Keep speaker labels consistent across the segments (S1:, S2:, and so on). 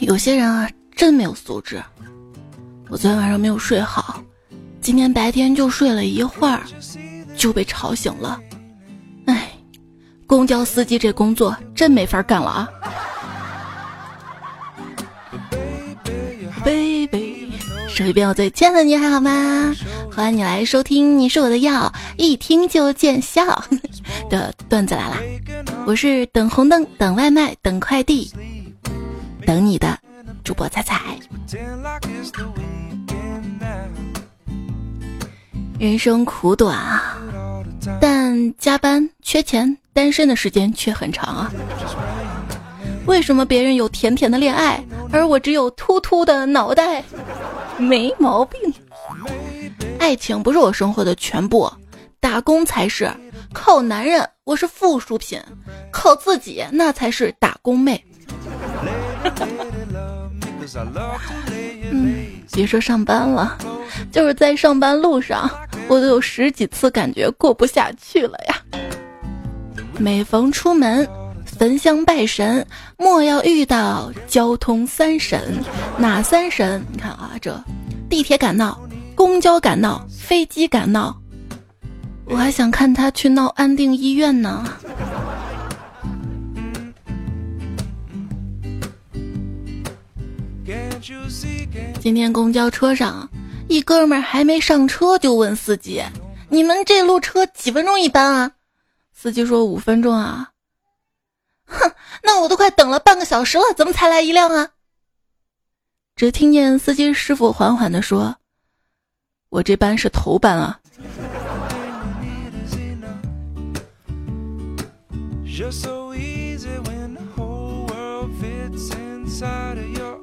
S1: 有些人啊，真没有素质。我昨天晚上没有睡好，今天白天就睡了一会儿，就被吵醒了。哎，公交司机这工作真没法干了啊！baby，手一边我最亲爱的你还好吗？欢迎你来收听，你是我的药，一听就见效 的段子来啦！我是等红灯、等外卖、等快递、等你的主播彩彩。人生苦短啊，但加班、缺钱、单身的时间却很长啊。为什么别人有甜甜的恋爱，而我只有秃秃的脑袋？没毛病。爱情不是我生活的全部，打工才是。靠男人，我是附属品；靠自己，那才是打工妹。嗯，别说上班了，就是在上班路上，我都有十几次感觉过不下去了呀。每逢出门，焚香拜神，莫要遇到交通三神。哪三神？你看啊，这地铁敢闹，公交敢闹，飞机敢闹，我还想看他去闹安定医院呢。今天公交车上，一哥们还没上车就问司机：“你们这路车几分钟一班啊？”司机说：“五分钟啊。” 哼，那我都快等了半个小时了，怎么才来一辆啊？只听见司机师傅缓缓地说：“我这班是头班啊。”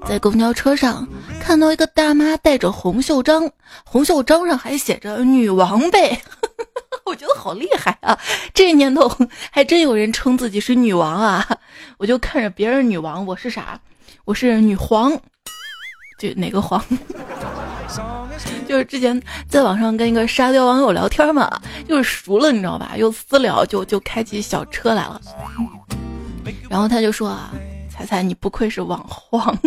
S1: 在公交车上看到一个大妈带着红袖章，红袖章上还写着“女王呗”，我觉得好厉害啊！这年头还真有人称自己是女王啊！我就看着别人女王，我是啥？我是女皇，就哪个皇？就是之前在网上跟一个沙雕网友聊天嘛，就是熟了，你知道吧？又私聊，就就开起小车来了，然后他就说啊。彩彩，你不愧是网黄。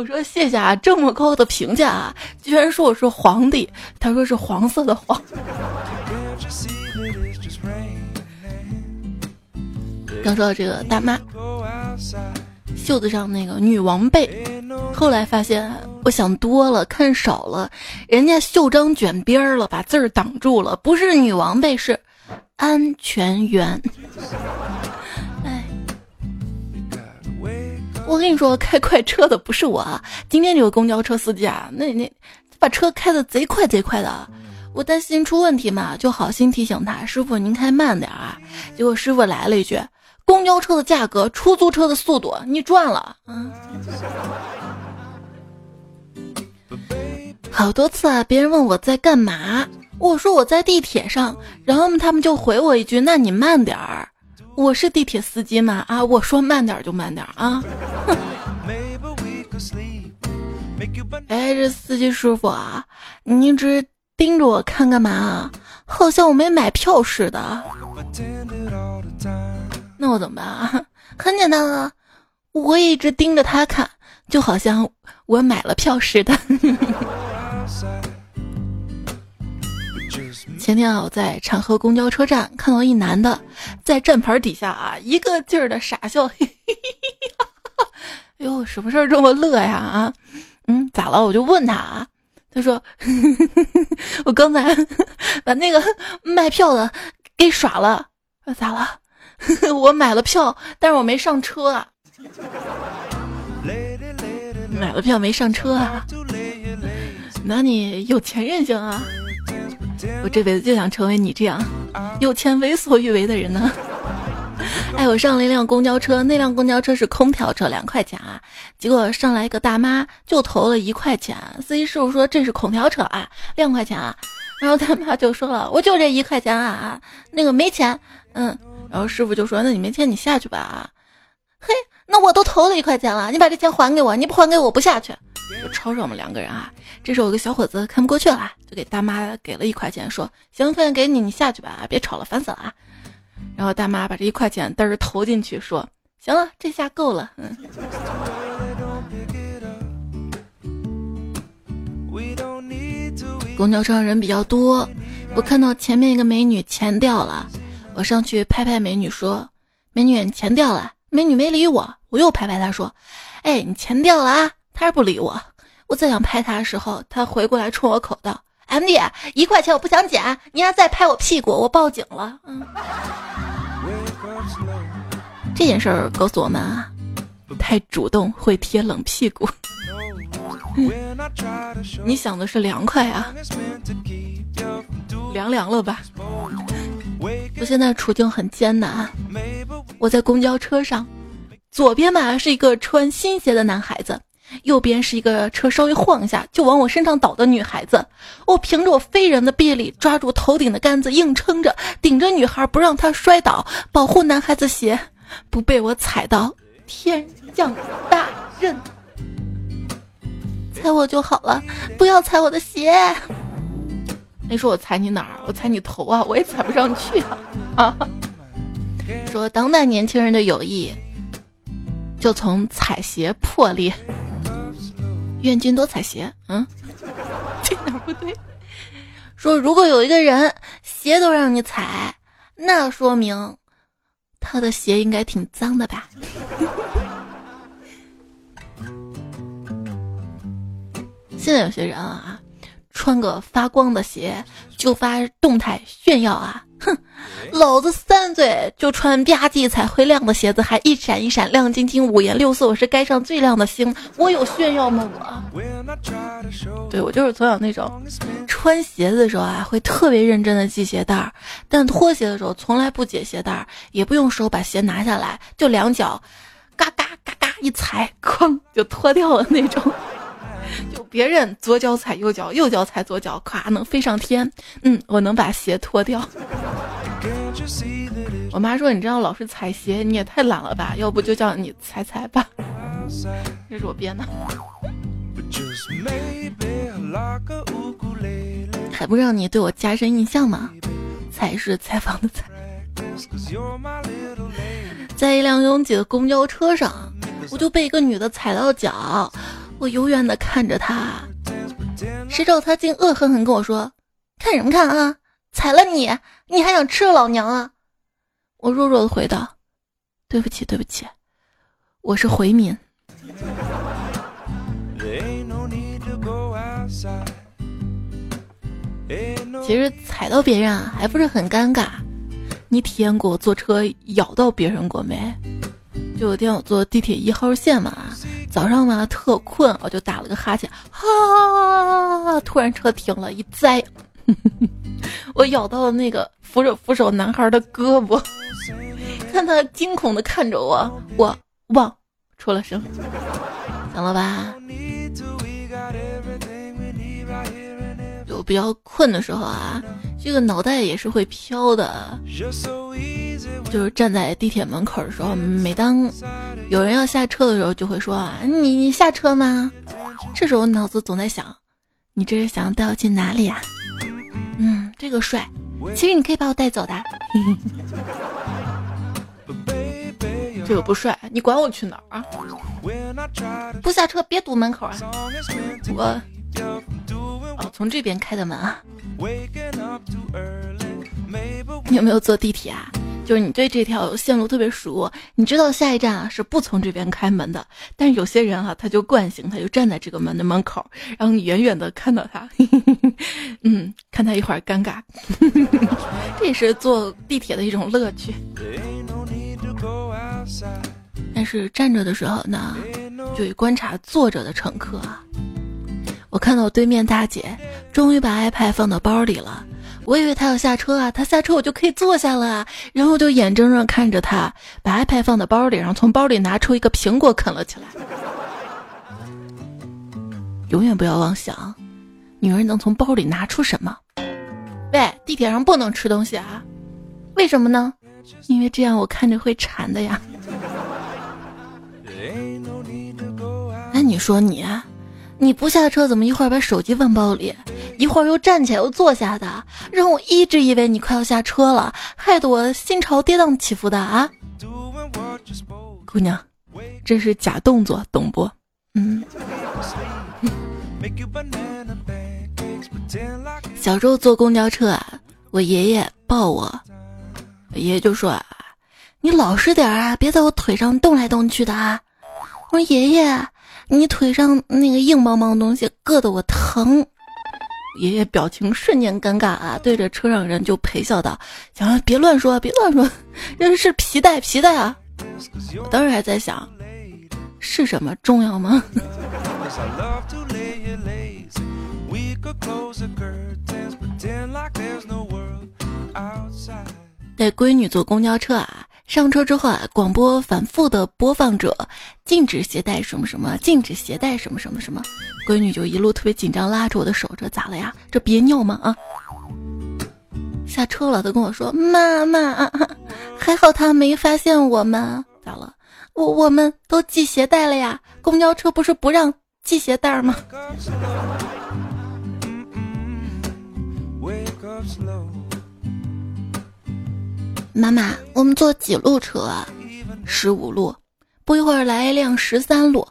S1: 我说谢谢啊，这么高的评价啊，居然说我是皇帝。他说是黄色的黄。刚说到这个大妈袖子上那个女王贝，后来发现我想多了，看少了，人家袖章卷边了，把字儿挡住了，不是女王贝，是安全员。我跟你说，开快车的不是我。啊今天这个公交车司机啊，那那把车开的贼快贼快的，我担心出问题嘛，就好心提醒他，师傅您开慢点啊。结果师傅来了一句：“公交车的价格，出租车的速度，你赚了。”嗯。好多次啊，别人问我在干嘛，我说我在地铁上，然后他们就回我一句：“那你慢点儿。”我是地铁司机嘛啊！我说慢点就慢点啊！哎，这司机师傅啊，你一直盯着我看干嘛啊？好像我没买票似的。那我怎么办啊？很简单啊，我一直盯着他看，就好像我买了票似的。前天啊，我在长河公交车站看到一男的在站牌底下啊，一个劲儿的傻笑。嘿嘿嘿哎呦，什么事儿这么乐呀？啊，嗯，咋了？我就问他啊，他说我刚才 把那个卖票的给耍了。咋了？我买了票，但是我没上车啊。买了票没上车啊？那你有钱任性啊？我这辈子就想成为你这样有钱为所欲为的人呢。哎，我上了一辆公交车，那辆公交车是空调车，两块钱啊。结果上来一个大妈就投了一块钱，司机师傅说这是空调车啊，两块钱啊。然后大妈就说了，我就这一块钱啊，那个没钱。嗯，然后师傅就说，那你没钱你下去吧啊。嘿，那我都投了一块钱了，你把这钱还给我，你不还给我不下去。吵吵我们两个人啊，这时候有个小伙子看不过去了，就给大妈给了一块钱，说行，分给你，你下去吧，别吵了，烦死了。然后大妈把这一块钱嘚投进去，说行了，这下够了。嗯。公交车上人比较多，我看到前面一个美女钱掉了，我上去拍拍美女说：“美女，你钱掉了。”美女没理我，我又拍拍她说：“哎，你钱掉了啊！”她是不理我。我再想拍她的时候，她回过来冲我口道：“M D，一块钱我不想捡，你要再拍我屁股，我报警了。”嗯，这件事儿告诉我们啊，太主动会贴冷屁股。你想的是凉快啊？凉凉了吧？我现在处境很艰难，我在公交车上，左边嘛是一个穿新鞋的男孩子，右边是一个车稍微晃一下就往我身上倒的女孩子。我凭着我非人的臂力抓住头顶的杆子，硬撑着顶着女孩不让她摔倒，保护男孩子鞋不被我踩到。天降大任。踩我就好了，不要踩我的鞋。你说我踩你哪儿？我踩你头啊，我也踩不上去啊啊。说当代年轻人的友谊就从踩鞋破裂。愿君多踩鞋。嗯，这哪不对？说如果有一个人鞋都让你踩，那说明他的鞋应该挺脏的吧？现在有些人啊，穿个发光的鞋就发动态炫耀啊！哼，老子三岁就穿吧唧彩会亮的鞋子，还一闪一闪亮晶晶，五颜六色，我是街上最亮的星。我有炫耀吗？我，对我就是从小那种，穿鞋子的时候啊，会特别认真的系鞋带儿，但脱鞋的时候从来不解鞋带儿，也不用手把鞋拿下来，就两脚，嘎嘎嘎嘎一踩，哐就脱掉了那种。就别人左脚踩右脚，右脚踩左脚，咵能飞上天。嗯，我能把鞋脱掉。我妈说：“你这样老是踩鞋，你也太懒了吧？要不就叫你踩踩吧。”这是我编的。还不让你对我加深印象吗？踩是采访的采。在一辆拥挤的公交车上，我就被一个女的踩到脚。我永远的看着他，谁知道他竟恶狠狠跟我说：“看什么看啊？踩了你，你还想吃了老娘啊？”我弱弱的回道：“对不起，对不起，我是回民。”其实踩到别人啊，还不是很尴尬。你体验过坐车咬到别人过没？就有天我坐地铁一号线嘛。早上嘛特困，我就打了个哈欠，哈！突然车停了，一栽，我咬到了那个扶手扶手男孩的胳膊，看他惊恐的看着我，我忘出了声，行了吧？就比较困的时候啊，这个脑袋也是会飘的。就是站在地铁门口的时候，每当有人要下车的时候，就会说啊，你你下车吗？这时候脑子总在想，你这是想带我去哪里呀？嗯，这个帅，其实你可以把我带走的。这个不帅，你管我去哪儿啊？不下车别堵门口啊！我哦，从这边开的门啊。你有没有坐地铁啊？就是你对这条线路特别熟，你知道下一站啊是不从这边开门的。但是有些人哈，他就惯性，他就站在这个门的门口，然后你远远的看到他，嗯，看他一会儿尴尬，这也是坐地铁的一种乐趣。但是站着的时候呢，就会观察坐着的乘客啊。我看到对面大姐终于把 iPad 放到包里了。我以为她要下车啊，她下车我就可以坐下了，然后就眼睁睁看着她把 iPad 放到包里，然后从包里拿出一个苹果啃了起来。永远不要妄想，女人能从包里拿出什么？喂，地铁上不能吃东西啊？为什么呢？因为这样我看着会馋的呀。那你说你？你不下车，怎么一会儿把手机放包里，一会儿又站起来又坐下的，让我一直以为你快要下车了，害得我心潮跌宕起伏的啊！姑娘，这是假动作，懂不？嗯。小时候坐公交车啊，我爷爷抱我，爷爷就说：“，你老实点啊，别在我腿上动来动去的啊。”我说：“爷爷，你腿上那个硬邦邦的东西硌得我疼。”爷爷表情瞬间尴尬啊，对着车上人就陪笑道：“行了，别乱说，别乱说，这是皮带，皮带啊！”我当时还在想，是什么重要吗？带闺女坐公交车啊，上车之后啊，广播反复的播放着禁止携带什么什么，禁止携带什么什么什么。闺女就一路特别紧张，拉着我的手，这咋了呀？这憋尿吗？啊！下车了，她跟我说：“妈妈，还好他没发现我们。咋了？我我们都系鞋带了呀。公交车不是不让系鞋带吗？”妈妈，我们坐几路车啊？十五路。不一会儿来一辆十三路。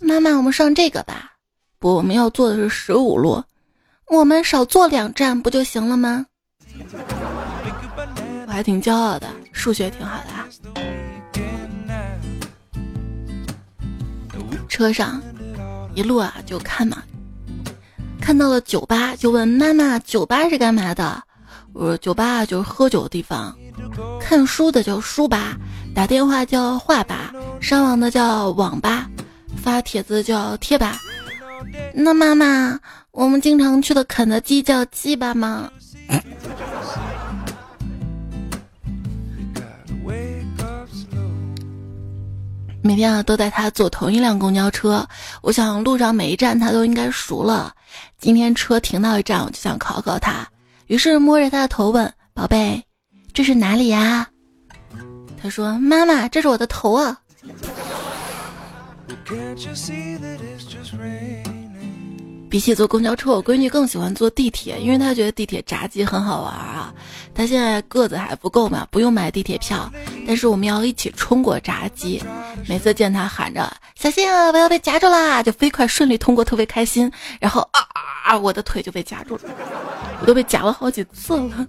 S1: 妈妈，我们上这个吧。不，我们要坐的是十五路。我们少坐两站不就行了吗？我还挺骄傲的，数学挺好的啊。车上一路啊就看嘛，看到了酒吧就问妈妈：“酒吧是干嘛的？”我说：“酒吧就是喝酒的地方，看书的叫书吧，打电话叫话吧，上网的叫网吧，发帖子叫贴吧。那妈妈，我们经常去的肯德基叫鸡巴吗？”每天啊都带他坐同一辆公交车，我想路上每一站他都应该熟了。今天车停到一站，我就想考考他。于是摸着他的头问：“宝贝，这是哪里呀？”他说：“妈妈，这是我的头啊。”比起坐公交车，我闺女更喜欢坐地铁，因为她觉得地铁闸机很好玩啊。她现在个子还不够嘛，不用买地铁票，但是我们要一起冲过闸机。每次见她喊着“小心啊，不要被夹住啦”，就飞快顺利通过，特别开心。然后啊啊，我的腿就被夹住了，我都被夹了好几次了。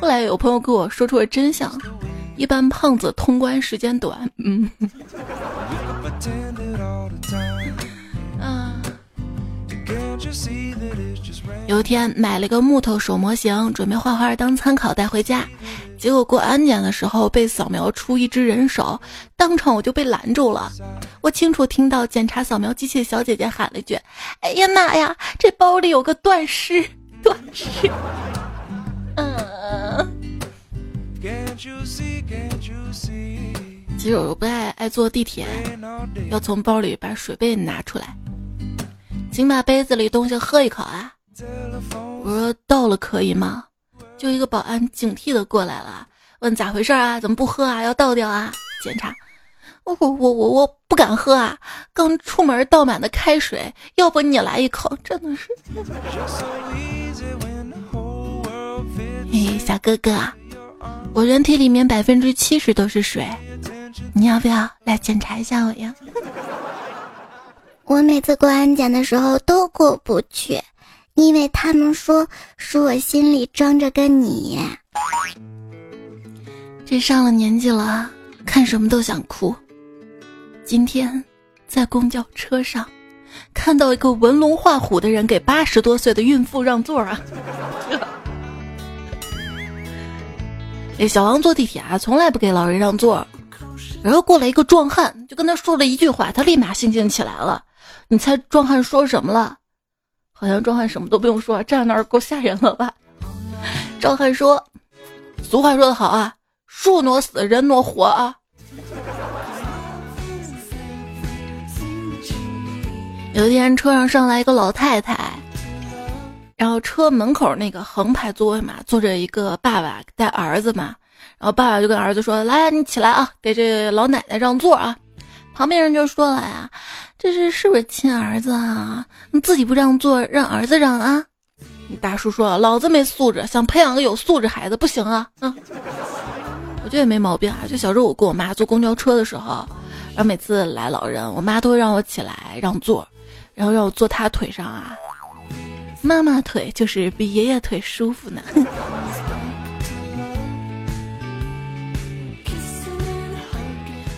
S1: 后来有朋友跟我说出了真相：一般胖子通关时间短。嗯。有一天买了个木头手模型，准备画画当参考带回家，结果过安检的时候被扫描出一只人手，当场我就被拦住了。我清楚听到检查扫描机器的小姐姐喊了一句：“哎呀妈呀，这包里有个断尸，断尸。”嗯。其实我不太爱坐地铁，要从包里把水杯拿出来。请把杯子里东西喝一口啊！我说倒了可以吗？就一个保安警惕的过来了，问咋回事啊？怎么不喝啊？要倒掉啊？检查，我我我我我不敢喝啊！刚出门倒满的开水，要不你来一口？真的是。哎，小哥哥，我人体里面百分之七十都是水，你要不要来检查一下我呀？
S2: 我每次过安检的时候都过不去，因为他们说是我心里装着个你。
S1: 这上了年纪了，看什么都想哭。今天在公交车上看到一个纹龙画虎的人给八十多岁的孕妇让座啊！哎，小王坐地铁啊，从来不给老人让座。然后过来一个壮汉，就跟他说了一句话，他立马兴奋起来了。你猜壮汉说什么了？好像壮汉什么都不用说，站在那儿够吓人了吧？壮汉说：“俗话说得好啊，树挪死，人挪活啊。”有一天车上上来一个老太太，然后车门口那个横排座位嘛，坐着一个爸爸带儿子嘛，然后爸爸就跟儿子说：“来，你起来啊，给这老奶奶让座啊。”旁边人就说了呀。这是是不是亲儿子啊？你自己不让座，让儿子让啊？你大叔说：“老子没素质，想培养个有素质孩子不行啊。”嗯，我觉得也没毛病啊。就小时候我跟我妈坐公交车的时候，然后每次来老人，我妈都会让我起来让座，然后让我坐她腿上啊。妈妈腿就是比爷爷腿舒服呢。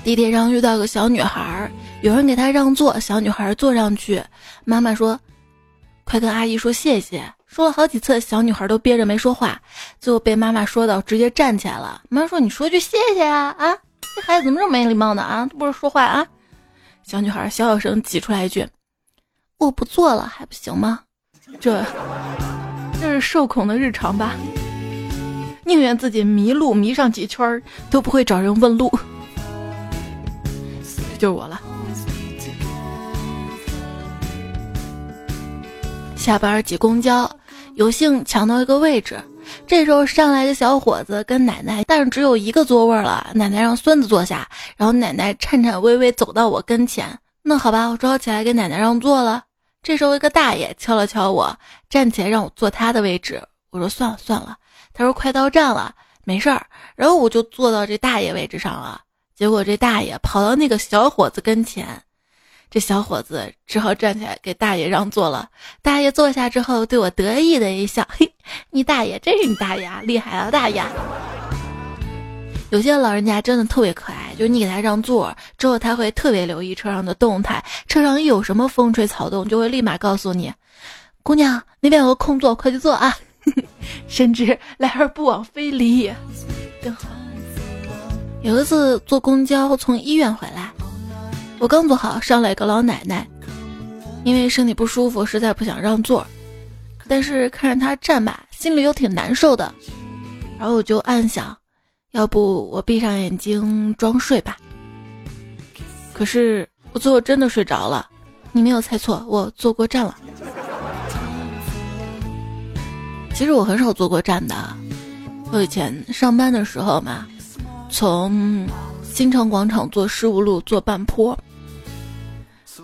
S1: 地铁上遇到个小女孩，有人给她让座，小女孩坐上去，妈妈说：“快跟阿姨说谢谢。”说了好几次，小女孩都憋着没说话，最后被妈妈说到直接站起来了。妈妈说：“你说句谢谢啊啊！这孩子怎么这么没礼貌呢啊？不是说话啊！”小女孩小小声挤出来一句：“我不坐了，还不行吗？”这，这是受恐的日常吧？宁愿自己迷路迷上几圈都不会找人问路。就是我了。下班挤公交，有幸抢到一个位置。这时候上来个小伙子跟奶奶，但是只有一个座位了。奶奶让孙子坐下，然后奶奶颤颤巍巍走到我跟前。那好吧，我只好起来给奶奶让座了。这时候一个大爷敲了敲我，站起来让我坐他的位置。我说算了算了。他说快到站了，没事儿。然后我就坐到这大爷位置上了。结果这大爷跑到那个小伙子跟前。这小伙子只好站起来给大爷让座了。大爷坐下之后，对我得意的一笑：“嘿，你大爷真是你大爷，厉害了，大爷！”有些老人家真的特别可爱，就是你给他让座之后，他会特别留意车上的动态，车上一有什么风吹草动，就会立马告诉你：“姑娘，那边有个空座，快去坐啊！” 甚至来而不往非礼也，真好。有一次坐公交从医院回来。我刚坐好，上来一个老奶奶，因为身体不舒服，实在不想让座，但是看着她站吧，心里又挺难受的，然后我就暗想，要不我闭上眼睛装睡吧。可是我最后真的睡着了，你没有猜错，我坐过站了。其实我很少坐过站的，我以前上班的时候嘛，从新城广场坐十五路坐半坡。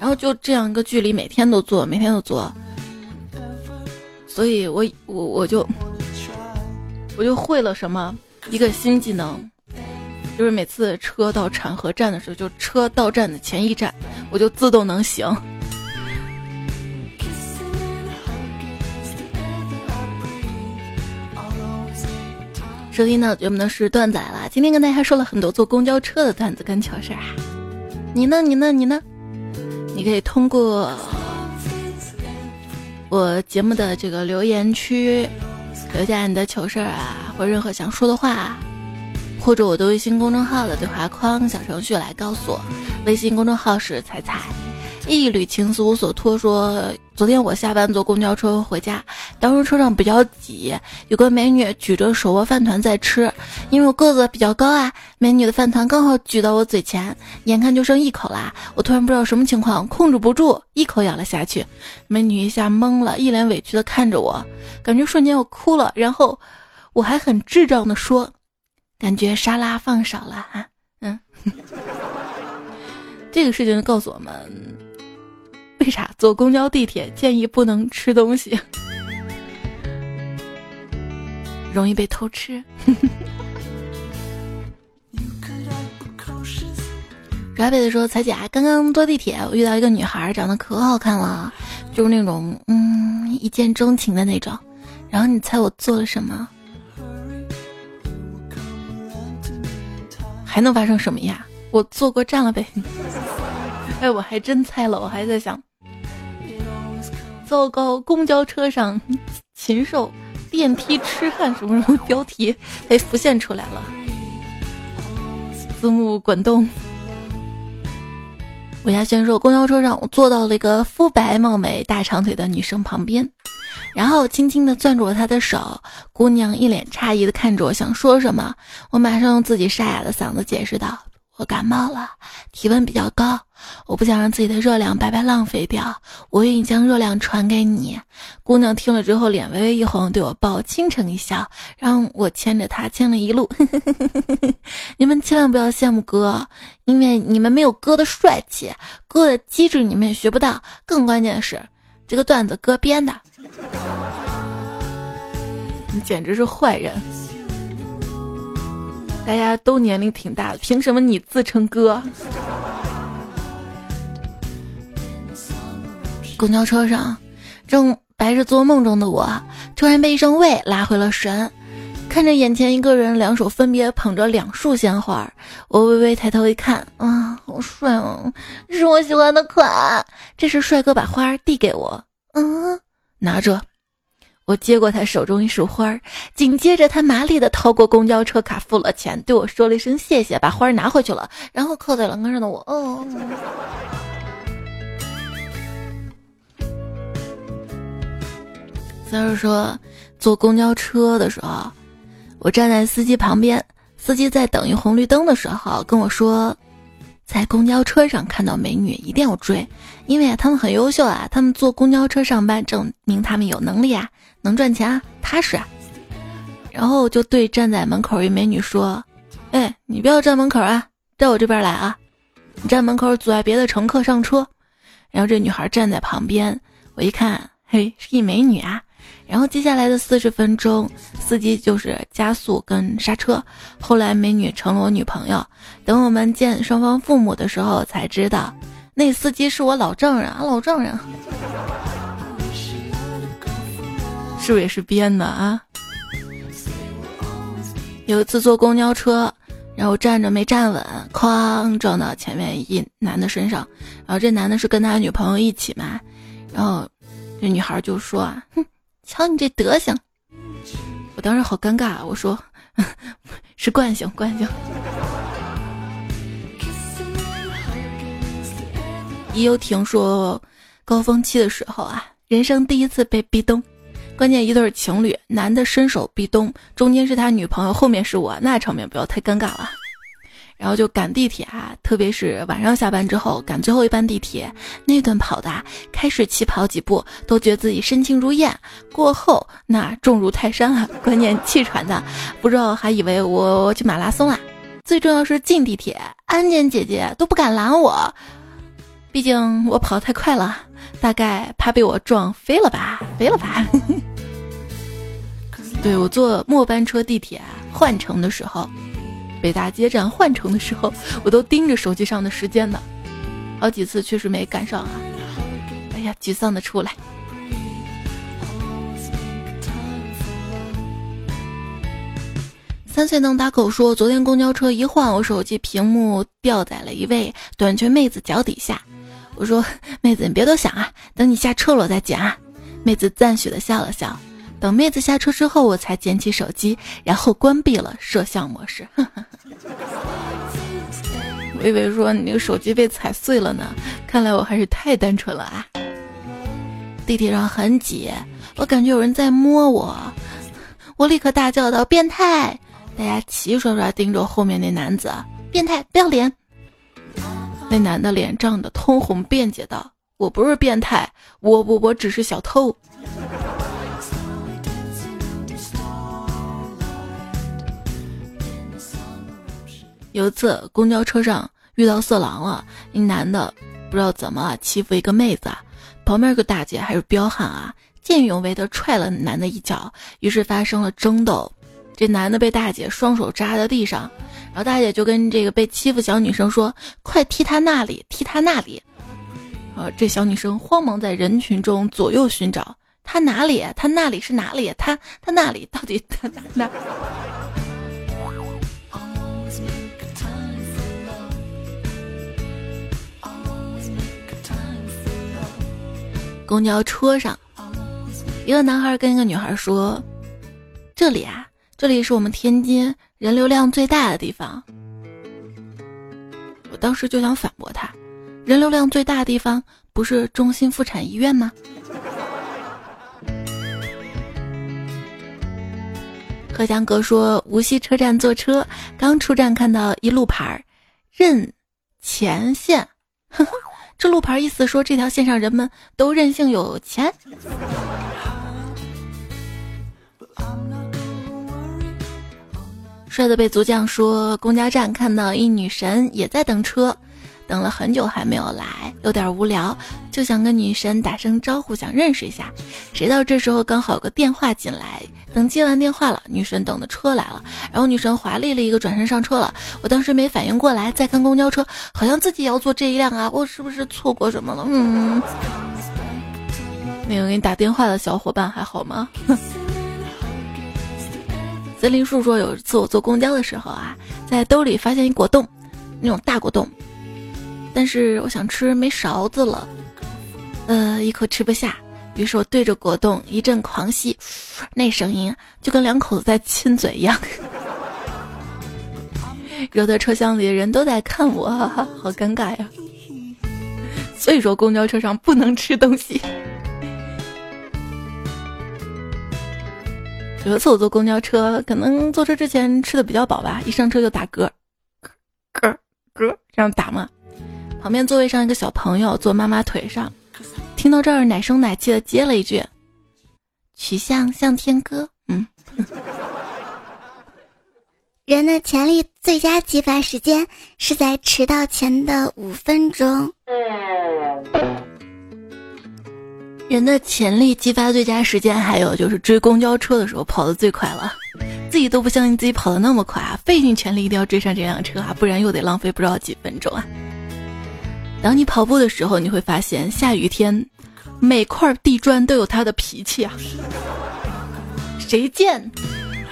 S1: 然后就这样一个距离，每天都坐，每天都坐，所以我我我就我就会了什么一个新技能，就是每次车到产河站的时候，就车到站的前一站，我就自动能行。收听到节目的是段仔了，今天跟大家说了很多坐公交车的段子跟糗事儿啊，你呢？你呢？你呢？你可以通过我节目的这个留言区留下你的糗事儿啊，或任何想说的话，或者我的微信公众号的对话框小程序来告诉我。微信公众号是彩彩。一缕情丝无所托。说昨天我下班坐公交车回家，当时车上比较挤，有个美女举着手握饭团在吃。因为我个子比较高啊，美女的饭团刚好举到我嘴前，眼看就剩一口啦。我突然不知道什么情况，控制不住一口咬了下去。美女一下懵了，一脸委屈的看着我，感觉瞬间我哭了。然后我还很智障的说：“感觉沙拉放少了啊。”嗯，这个事情告诉我们。为啥坐公交地铁建议不能吃东西？容易被偷吃。rabbit 说，彩姐刚刚坐地铁，我遇到一个女孩，长得可好看了，就是那种嗯一见钟情的那种。然后你猜我做了什么？还能发生什么呀？我坐过站了呗。哎，我还真猜了，我还在想。糟糕！公交车上 禽兽，电梯痴汉什么什么标题哎浮现出来了，字幕滚动。我家轩说，公交车上我坐到了一个肤白貌美、大长腿的女生旁边，然后轻轻的攥住了她的手。姑娘一脸诧异的看着我，想说什么，我马上用自己沙哑的嗓子解释道。我感冒了，体温比较高，我不想让自己的热量白白浪费掉，我愿意将热量传给你。姑娘听了之后，脸微微一红，对我抱倾城一笑，让我牵着她牵了一路。你们千万不要羡慕哥，因为你们没有哥的帅气，哥的机智你们也学不到。更关键是，这个段子哥编的，你简直是坏人。大家都年龄挺大的，凭什么你自称哥？公交车上正白日做梦中的我，突然被一声喂拉回了神。看着眼前一个人，两手分别捧着两束鲜花，我微微抬头一看，啊，好帅哦，是我喜欢的款。这时帅哥把花递给我，嗯，拿着。我接过他手中一束花儿，紧接着他麻利的掏过公交车卡付了钱，对我说了一声谢谢，把花儿拿回去了，然后靠在栏杆上的我，哦。三儿说，坐公交车的时候。我站在司机旁边，司机在等一红绿灯的时候跟我说，在公交车上看到美女一定要追，因为啊他们很优秀啊，他们坐公交车上班证明他们有能力啊，能赚钱啊，踏实。啊。然后就对站在门口一美女说：“哎，你不要站门口啊，到我这边来啊，你站门口阻碍别的乘客上车。”然后这女孩站在旁边，我一看，嘿，是一美女啊。然后接下来的四十分钟，司机就是加速跟刹车。后来美女成了我女朋友。等我们见双方父母的时候，才知道那司机是我老丈人啊，老丈人，是不是也是编的啊？有一次坐公交车，然后站着没站稳，哐撞到前面一男的身上。然后这男的是跟他女朋友一起嘛，然后这女孩就说啊，哼。瞧你这德行，我当时好尴尬。我说，是惯性，惯性。也有听说，高峰期的时候啊，人生第一次被壁咚，关键一对情侣，男的伸手壁咚，中间是他女朋友，后面是我，那场面不要太尴尬了。然后就赶地铁啊，特别是晚上下班之后赶最后一班地铁，那顿跑的，开始起跑几步都觉得自己身轻如燕，过后那重如泰山啊，关键气喘的，不知道还以为我我去马拉松啊。最重要是进地铁，安检姐姐都不敢拦我，毕竟我跑太快了，大概怕被我撞飞了吧，飞了吧。对我坐末班车地铁换乘的时候。北大街站换乘的时候，我都盯着手机上的时间呢，好几次确实没赶上啊！哎呀，沮丧的出来。三岁能打口说，昨天公交车一换，我手机屏幕掉在了一位短裙妹子脚底下。我说：“ 妹子，你别多想啊，等你下车了我再捡啊。”妹子赞许的笑了笑。等妹子下车之后，我才捡起手机，然后关闭了摄像模式。我以为说你那个手机被踩碎了呢，看来我还是太单纯了啊！地铁上很挤，我感觉有人在摸我，我立刻大叫道：“变态！”大家齐刷刷盯着后面那男子，变态，不要脸！那男的脸涨得通红，辩解道：“我不是变态，我我我只是小偷。”有一次公交车上遇到色狼了，一男的不知道怎么欺负一个妹子，旁边个大姐还是彪悍啊，见义勇为的踹了男的一脚，于是发生了争斗，这男的被大姐双手扎在地上，然后大姐就跟这个被欺负小女生说：“快踢他那里，踢他那里。”呃，这小女生慌忙在人群中左右寻找，他哪里？他那里是哪里？他他那里到底他哪公交车上，一个男孩跟一个女孩说：“这里啊，这里是我们天津人流量最大的地方。”我当时就想反驳他：“人流量最大的地方不是中心妇产医院吗？” 何江哥说：“无锡车站坐车，刚出站看到一路牌儿，任前线。”呵呵。这路牌意思说这条线上人们都任性有钱。帅的被族将说，公交站看到一女神也在等车。等了很久还没有来，有点无聊，就想跟女神打声招呼，想认识一下。谁道这时候刚好有个电话进来，等接完电话了，女神等的车来了，然后女神华丽了一个转身上车了。我当时没反应过来，再看公交车，好像自己也要坐这一辆啊，我是不是错过什么了？嗯。那个给你打电话的小伙伴还好吗？森林树说，有一次我坐公交的时候啊，在兜里发现一果冻，那种大果冻，但是我想吃没勺子了，呃，一口吃不下，于是我对着果冻一阵狂吸，那声音就跟两口子在亲嘴一样，惹得车厢里的人都在看我，好尴尬呀。所以说，公交车上不能吃东西。有一次我坐公交车，可能坐车之前吃的比较饱吧，一上车就打嗝，嗝嗝这样打嘛。旁边座位上一个小朋友坐妈妈腿上，听到这儿奶声奶气的接了一句：“曲项向天歌。”嗯。
S2: 人的潜力最佳激发时间是在迟到前的五分钟。
S1: 人的潜力激发最佳时间，还有就是追公交车的时候跑得最快了，自己都不相信自己跑得那么快啊！费尽全力一定要追上这辆车啊，不然又得浪费不知道几分钟啊！当你跑步的时候，你会发现下雨天，每块地砖都有它的脾气啊！谁见？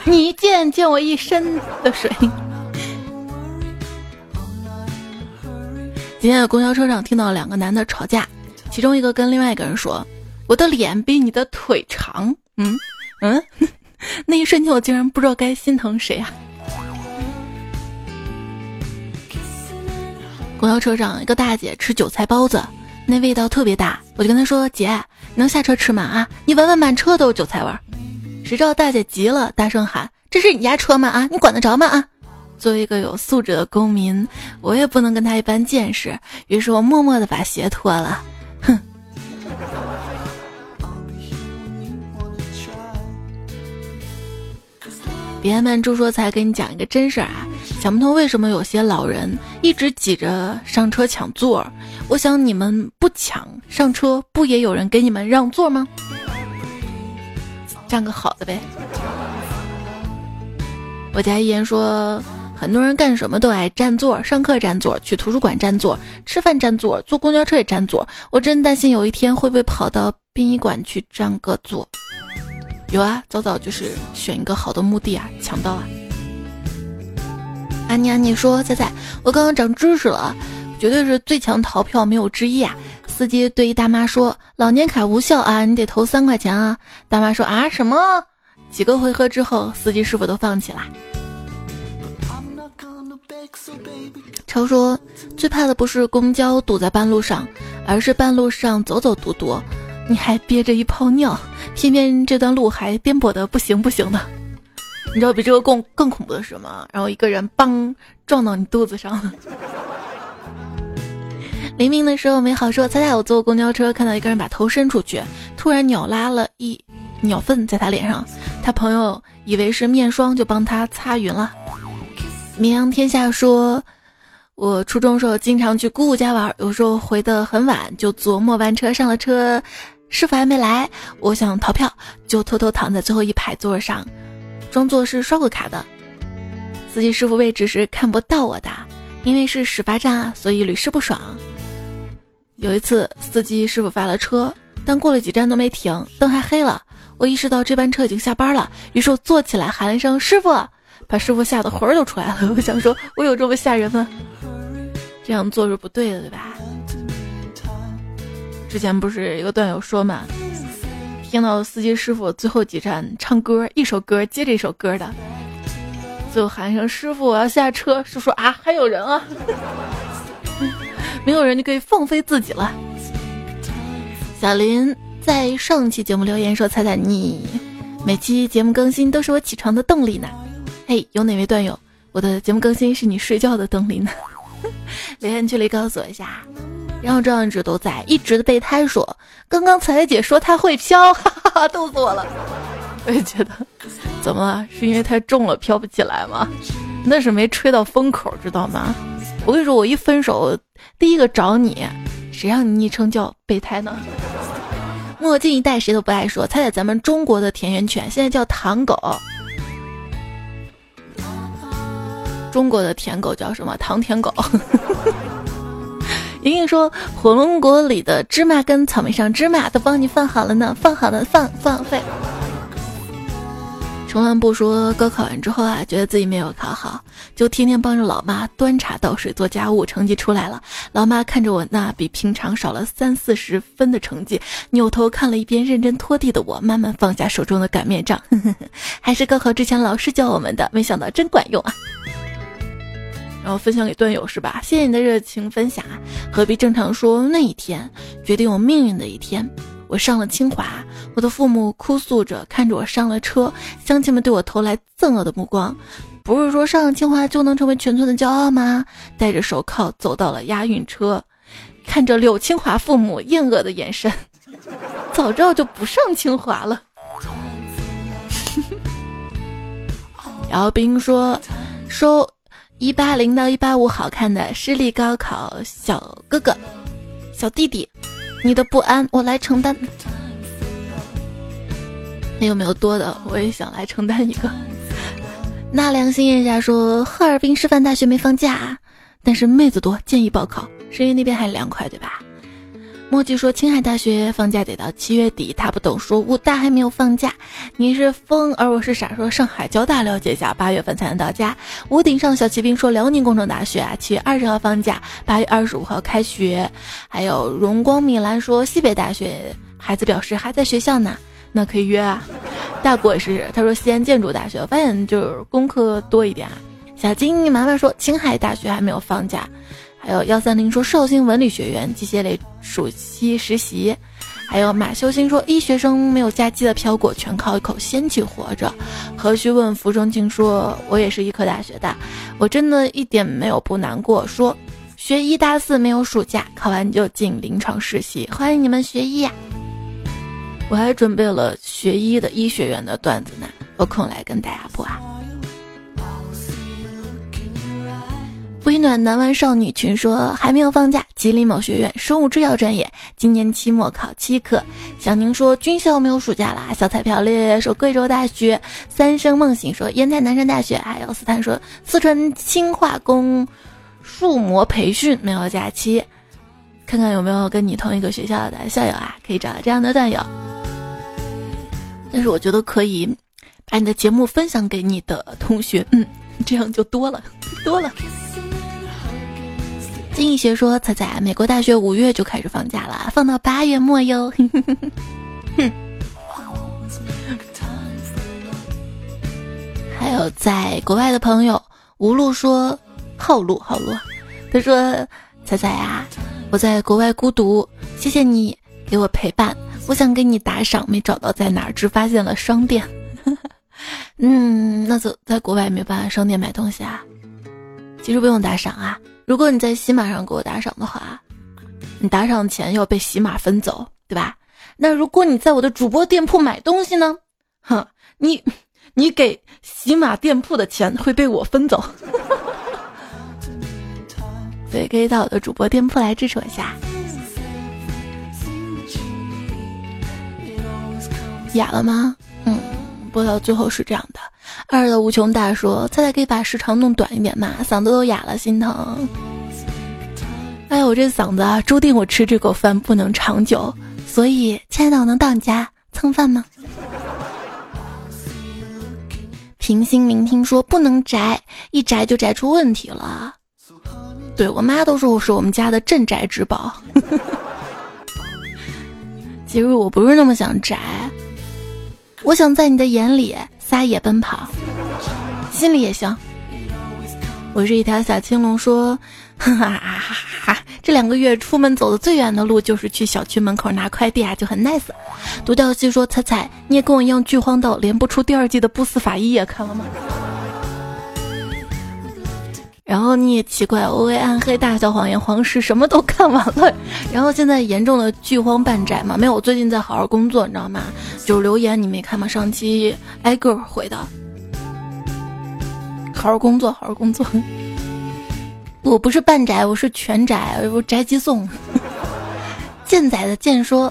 S1: 你一见见我一身的水。今天在公交车上听到两个男的吵架，其中一个跟另外一个人说：“我的脸比你的腿长。”嗯嗯，那一瞬间我竟然不知道该心疼谁啊！公交车上一个大姐吃韭菜包子，那味道特别大，我就跟她说：“姐，能下车吃吗？啊，你闻闻满车都是韭菜味儿。”谁知道大姐急了，大声喊：“这是你家车吗？啊，你管得着吗？啊！”作为一个有素质的公民，我也不能跟她一般见识，于是我默默的把鞋脱了。哼！别闷猪说才给你讲一个真事儿啊！想不通为什么有些老人一直挤着上车抢座，我想你们不抢上车，不也有人给你们让座吗？占个好的呗。我家一言说，很多人干什么都爱占座，上课占座，去图书馆占座，吃饭占座，坐公交车也占座。我真担心有一天会不会跑到殡仪馆去占个座。有啊，早早就是选一个好的墓地啊，抢到啊。安妮安妮说，仔仔，我刚刚长知识了，绝对是最强逃票，没有之一啊。司机对一大妈说：“老年卡无效啊，你得投三块钱啊。”大妈说：“啊，什么？”几个回合之后，司机师傅都放弃了。超说：“最怕的不是公交堵在半路上，而是半路上走走堵堵，你还憋着一泡尿，偏偏这段路还颠簸的不行不行的。你知道比这个更更恐怖的是什么？然后一个人梆撞到你肚子上了。”黎明的时候，美好说：“猜猜我坐公交车看到一个人把头伸出去，突然鸟拉了一鸟粪在他脸上，他朋友以为是面霜，就帮他擦匀了。”绵阳天下说：“我初中时候经常去姑姑家玩，有时候回的很晚，就坐末班车。上了车，师傅还没来，我想逃票，就偷偷躺在最后一排座上，装作是刷过卡的。司机师傅位置是看不到我的，因为是始发站啊，所以屡试不爽。”有一次，司机师傅发了车，但过了几站都没停，灯还黑了。我意识到这班车已经下班了，于是我坐起来喊了一声“师傅”，把师傅吓得魂儿都出来了。我想说，我有这么吓人吗？这样做是不对的，对吧？之前不是有个段友说嘛，听到司机师傅最后几站唱歌，一首歌接着一首歌的，最后喊一声“师傅，我要下车”，师傅啊，还有人啊。没有人就可以放飞自己了。小林在上期节目留言说：“猜猜你每期节目更新都是我起床的动力呢。”嘿，有哪位段友，我的节目更新是你睡觉的动力呢？留言区里告诉我一下。然后这样一直都在一直的备胎说：“刚刚彩彩姐说她会飘，哈哈哈，逗死我了。”我也觉得，怎么了？是因为太重了飘不起来吗？那是没吹到风口，知道吗？我跟你说，我一分手，第一个找你，谁让你昵称叫备胎呢？墨镜一戴，谁都不爱说。猜猜咱们中国的田园犬现在叫唐狗，中国的舔狗叫什么？唐舔狗。莹莹说火龙果里的芝麻跟草莓上芝麻都帮你放好了呢，放好了放放放。重峦不说高考完之后啊，觉得自己没有考好，就天天帮着老妈端茶倒水做家务。成绩出来了，老妈看着我那比平常少了三四十分的成绩，扭头看了一遍认真拖地的我，慢慢放下手中的擀面杖。还是高考之前老师教我们的，没想到真管用啊！然后分享给段友是吧？谢谢你的热情分享啊！何必正常说那一天决定我命运的一天。我上了清华，我的父母哭诉着看着我上了车，乡亲们对我投来憎恶的目光。不是说上了清华就能成为全村的骄傲吗？戴着手铐走到了押运车，看着柳清华父母厌恶的眼神，早知道就不上清华了。姚兵说：“收一八零到一八五好看的失利高考小哥哥、小弟弟。”你的不安，我来承担。你有没有多的？我也想来承担一个。那良心一下说，哈尔滨师范大学没放假，但是妹子多，建议报考，是因为那边还凉快，对吧？墨迹说：“青海大学放假得到七月底。”他不懂，说武大还没有放假。你是疯，而我是傻。说上海交大了解一下，八月份才能到家。屋顶上小骑兵说：“辽宁工程大学啊，七月二十号放假，八月二十五号开学。”还有荣光米兰说：“西北大学孩子表示还在学校呢，那可以约啊。”大果是他说：“西安建筑大学，发现就是功课多一点啊。”小金麻麻说：“青海大学还没有放假。”还有幺三零说绍兴文理学院机械类暑期实习，还有马修星说医学生没有假期的飘过，全靠一口仙气活着。何须问浮生情说，我也是医科大学的，我真的一点没有不难过。说学医大四没有暑假，考完就进临床实习，欢迎你们学医呀！我还准备了学医的医学院的段子呢，有空来跟大家播啊。微暖南湾少女群说还没有放假，吉林某学院生物制药专业今年期末考七科。小宁说军校没有暑假啦。小彩票烈烈说贵州大学。三生梦醒说烟台南山大学。还有斯坦说四川轻化工数模培训没有假期。看看有没有跟你同一个学校的校友啊，可以找到这样的段友。但是我觉得可以把你的节目分享给你的同学，嗯，这样就多了，多了。金逸学说：“彩彩，美国大学五月就开始放假了，放到八月末哟。”哼。还有在国外的朋友，无路说：“好路好路。”他说：“彩彩啊，我在国外孤独，谢谢你给我陪伴。我想给你打赏，没找到在哪儿，只发现了商店。嗯，那就在国外没办法商店买东西啊。其实不用打赏啊。”如果你在喜马上给我打赏的话，你打赏钱要被喜马分走，对吧？那如果你在我的主播店铺买东西呢？哼，你你给喜马店铺的钱会被我分走，所以可以到我的主播店铺来支持我一下。哑了吗？嗯，播到最后是这样的。二的无穷大说：“猜猜可以把时长弄短一点吗？嗓子都哑了，心疼。”哎呀，我这嗓子啊，注定我吃这口饭不能长久。所以，亲爱的，我能到你家蹭饭吗？平心聆听说：“不能宅，一宅就宅出问题了。”对我妈都说我是我们家的镇宅之宝。其实我不是那么想宅，我想在你的眼里。撒野奔跑，心里也行。我是一条小青龙，说，哈哈哈哈哈！这两个月出门走的最远的路就是去小区门口拿快递啊，就很 nice。独角戏说：“彩彩，你也跟我一样剧荒到连不出第二季的不死法医也看了吗？”然后你也奇怪，O A 暗黑大小谎言黄石什么都看完了，然后现在严重的剧荒半宅嘛？没有，我最近在好好工作，你知道吗？就是留言你没看吗？上期挨个回的，好好工作，好好工作。我不是半宅，我是全宅，我宅急送。健仔的健说，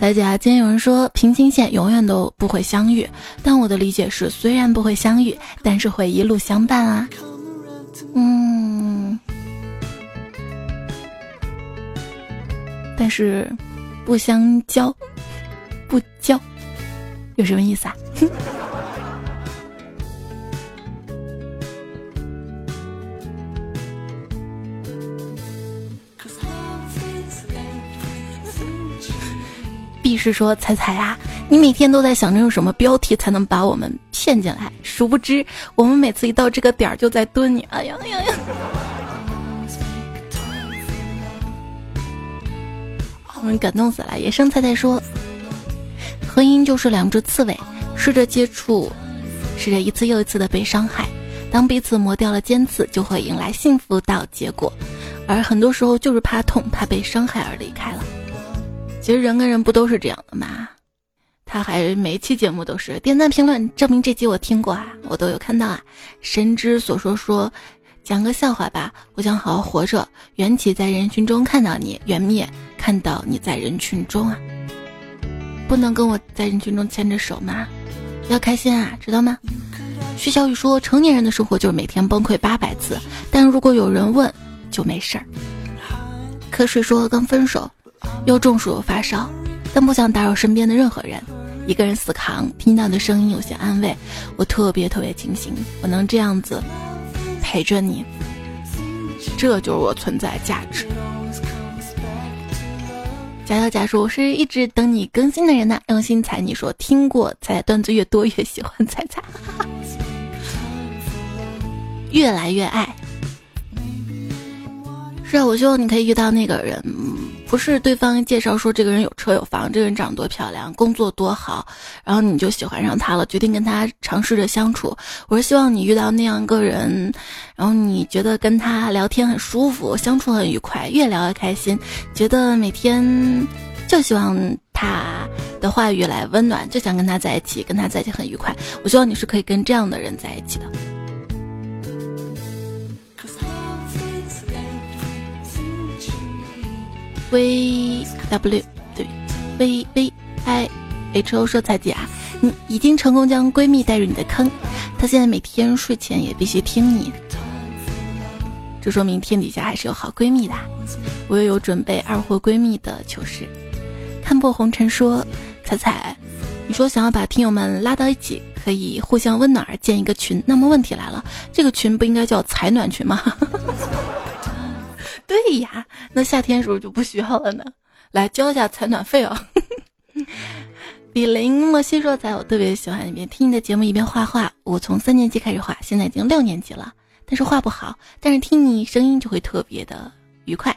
S1: 仔姐啊，今天有人说平行线永远都不会相遇，但我的理解是，虽然不会相遇，但是会一路相伴啊。嗯，但是不相交，不交，有什么意思啊？必是说彩彩啊，你每天都在想着用什么标题才能把我们骗进来，殊不知我们每次一到这个点儿就在蹲你。哎呀呀呀！我们感动死了。野生菜菜说，婚姻就是两只刺猬，试着接触，试着一次又一次的被伤害，当彼此磨掉了尖刺，就会迎来幸福到结果，而很多时候就是怕痛，怕被伤害而离开了。其实人跟人不都是这样的吗？他还每期节目都是点赞评论，证明这集我听过啊，我都有看到啊。神之所说说，讲个笑话吧，我想好好活着。缘起在人群中看到你，缘灭看到你在人群中啊。不能跟我在人群中牵着手吗？要开心啊，知道吗？徐小雨说，成年人的生活就是每天崩溃八百次，但如果有人问，就没事儿。瞌睡说刚分手。又中暑又发烧，但不想打扰身边的任何人，一个人死扛。听到的声音有些安慰，我特别特别庆幸我能这样子陪着你，这就是我存在价值。假小假说，我是一直等你更新的人呢。用心踩你说听过，踩段子越多越喜欢踩踩，越来越爱。是啊，我希望你可以遇到那个人。不是对方介绍说这个人有车有房，这个人长得多漂亮，工作多好，然后你就喜欢上他了，决定跟他尝试着相处。我是希望你遇到那样一个人，然后你觉得跟他聊天很舒服，相处很愉快，越聊越开心，觉得每天就希望他的话语来温暖，就想跟他在一起，跟他在一起很愉快。我希望你是可以跟这样的人在一起的。V w 对，v v i h o 说彩姐啊，你已经成功将闺蜜带入你的坑，她现在每天睡前也必须听你，这说明天底下还是有好闺蜜的。我也有准备二货闺蜜的糗事。看破红尘说，彩彩，你说想要把听友们拉到一起，可以互相温暖而建一个群，那么问题来了，这个群不应该叫采暖群吗？对呀，那夏天时候就不需要了呢。来交一下采暖费哦。比林莫西说：“仔，我特别喜欢一边听你的节目一边画画。我从三年级开始画，现在已经六年级了，但是画不好。但是听你声音就会特别的愉快。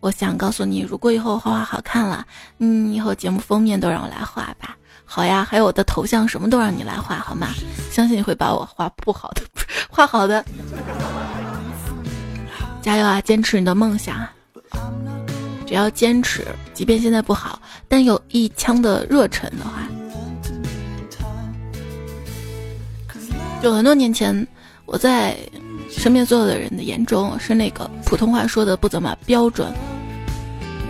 S1: 我想告诉你，如果以后画画好看了，嗯，以后节目封面都让我来画吧。好呀，还有我的头像什么都让你来画好吗？相信你会把我画不好的 画好的。”加油啊！坚持你的梦想，只要坚持，即便现在不好，但有一腔的热忱的话，就很多年前，我在身边所有的人的眼中是那个普通话说的不怎么标准，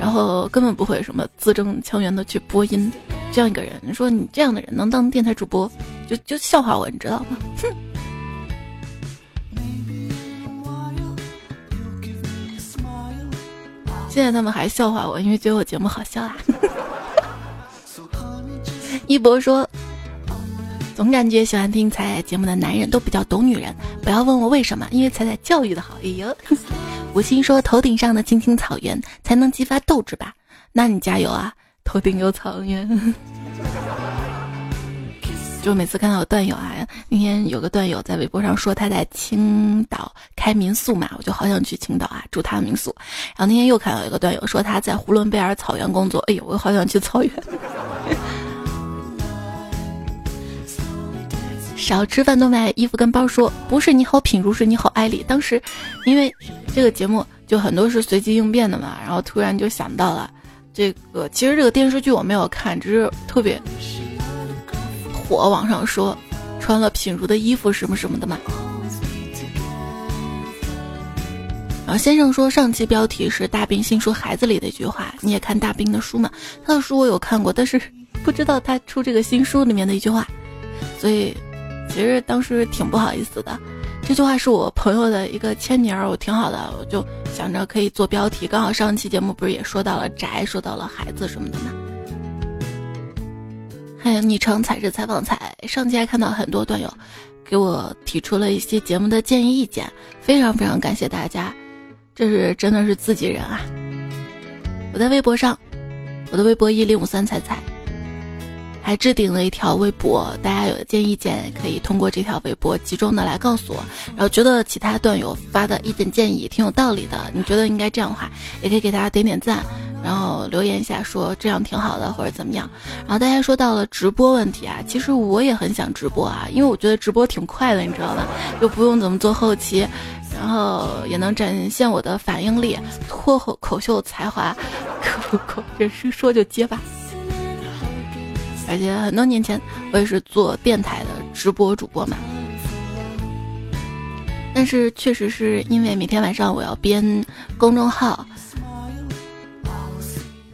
S1: 然后根本不会什么字正腔圆的去播音，这样一个人，你说你这样的人能当电台主播，就就笑话我，你知道吗？哼。现在他们还笑话我，因为觉得我节目好笑啊。一博说，总感觉喜欢听彩彩节目的男人都比较懂女人。不要问我为什么，因为彩彩教育的好。哎呦，吴昕说，头顶上的青青草原才能激发斗志吧？那你加油啊，头顶有草原。就每次看到有段友啊，那天有个段友在微博上说他在青岛开民宿嘛，我就好想去青岛啊，住他民宿。然后那天又看到一个段友说他在呼伦贝尔草原工作，哎呦，我好想去草原。少吃饭多买衣服跟包，说不是你好品如是你好艾丽。当时因为这个节目就很多是随机应变的嘛，然后突然就想到了这个，其实这个电视剧我没有看，只是特别。火网上说，穿了品如的衣服什么什么的嘛。然后先生说，上期标题是大兵新书《孩子》里的一句话，你也看大兵的书嘛？他的书我有看过，但是 不知道他出这个新书里面的一句话，所以其实当时挺不好意思的。这句话是我朋友的一个签名儿，我挺好的，我就想着可以做标题。刚好上期节目不是也说到了宅，说到了孩子什么的吗？还有昵称才是采访彩，上期还看到很多段友给我提出了一些节目的建议意见，非常非常感谢大家，这是真的是自己人啊！我在微博上，我的微博一零五三彩彩。还置顶了一条微博，大家有的建议意见可以通过这条微博集中的来告诉我。然后觉得其他段友发的意见建议挺有道理的，你觉得应该这样的话，也可以给大家点点赞，然后留言一下说这样挺好的或者怎么样。然后大家说到了直播问题啊，其实我也很想直播啊，因为我觉得直播挺快的，你知道吧？又不用怎么做后期，然后也能展现我的反应力、脱口秀才华，口口这说就结巴。而且很多年前，我也是做电台的直播主播嘛。但是确实是因为每天晚上我要编公众号，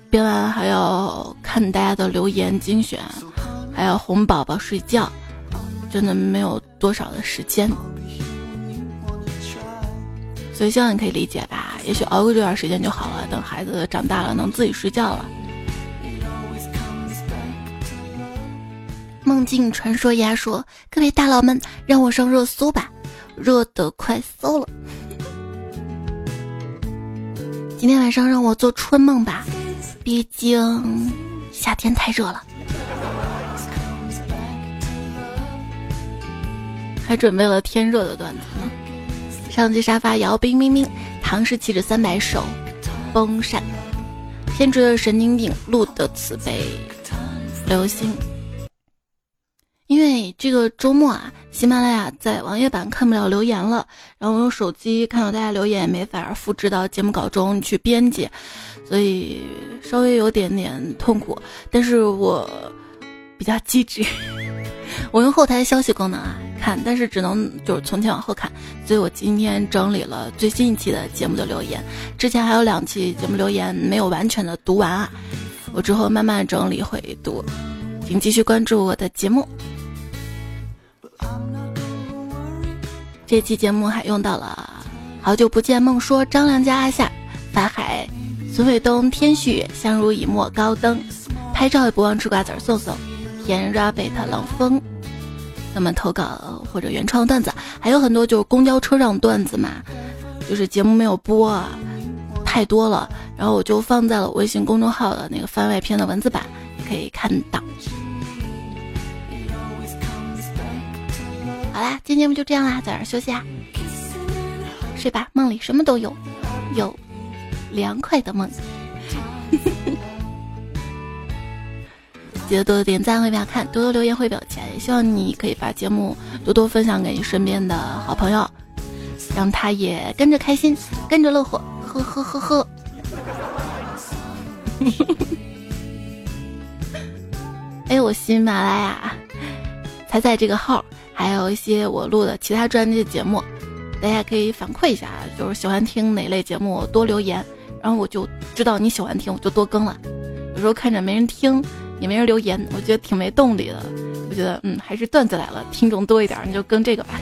S1: 编完还要看大家的留言精选，还要哄宝宝睡觉，真的没有多少的时间。所以希望你可以理解吧，也许熬过这段时间就好了。等孩子长大了，能自己睡觉了。梦境传说鸭说：“各位大佬们，让我上热搜吧，热得快搜了。今天晚上让我做春梦吧，毕竟夏天太热了。”还准备了天热的段子呢。上期沙发摇冰冰冰，唐氏气质三百首，风扇，天竺的神经病，路的慈悲，流星。因为这个周末啊，喜马拉雅在网页版看不了留言了，然后我用手机看到大家留言没法复制到节目稿中去编辑，所以稍微有点点痛苦。但是我比较机智，我用后台消息功能啊看，但是只能就是从前往后看，所以我今天整理了最新一期的节目的留言，之前还有两期节目留言没有完全的读完啊，我之后慢慢整理会读，请继续关注我的节目。这期节目还用到了“好久不见”梦说、张良家阿夏、法海、孙卫东、天旭、相濡以沫、高登，拍照也不忘吃瓜子儿，送送田 rabbit 冷风。那么投稿或者原创段子还有很多，就是公交车上段子嘛，就是节目没有播，啊太多了，然后我就放在了微信公众号的那个番外篇的文字版，可以看到。好啦，今天节目就这样啦，早点休息啊，睡吧，梦里什么都有，有凉快的梦。记得多多点赞会表看，多多留言会表钱，也希望你可以把节目多多分享给你身边的好朋友，让他也跟着开心，跟着乐呵，呵呵呵呵。哎，我喜马拉雅才在这个号。还有一些我录的其他专辑节目，大家可以反馈一下，就是喜欢听哪类节目多留言，然后我就知道你喜欢听，我就多更了。有时候看着没人听，也没人留言，我觉得挺没动力的。我觉得嗯，还是段子来了，听众多一点，你就更这个吧。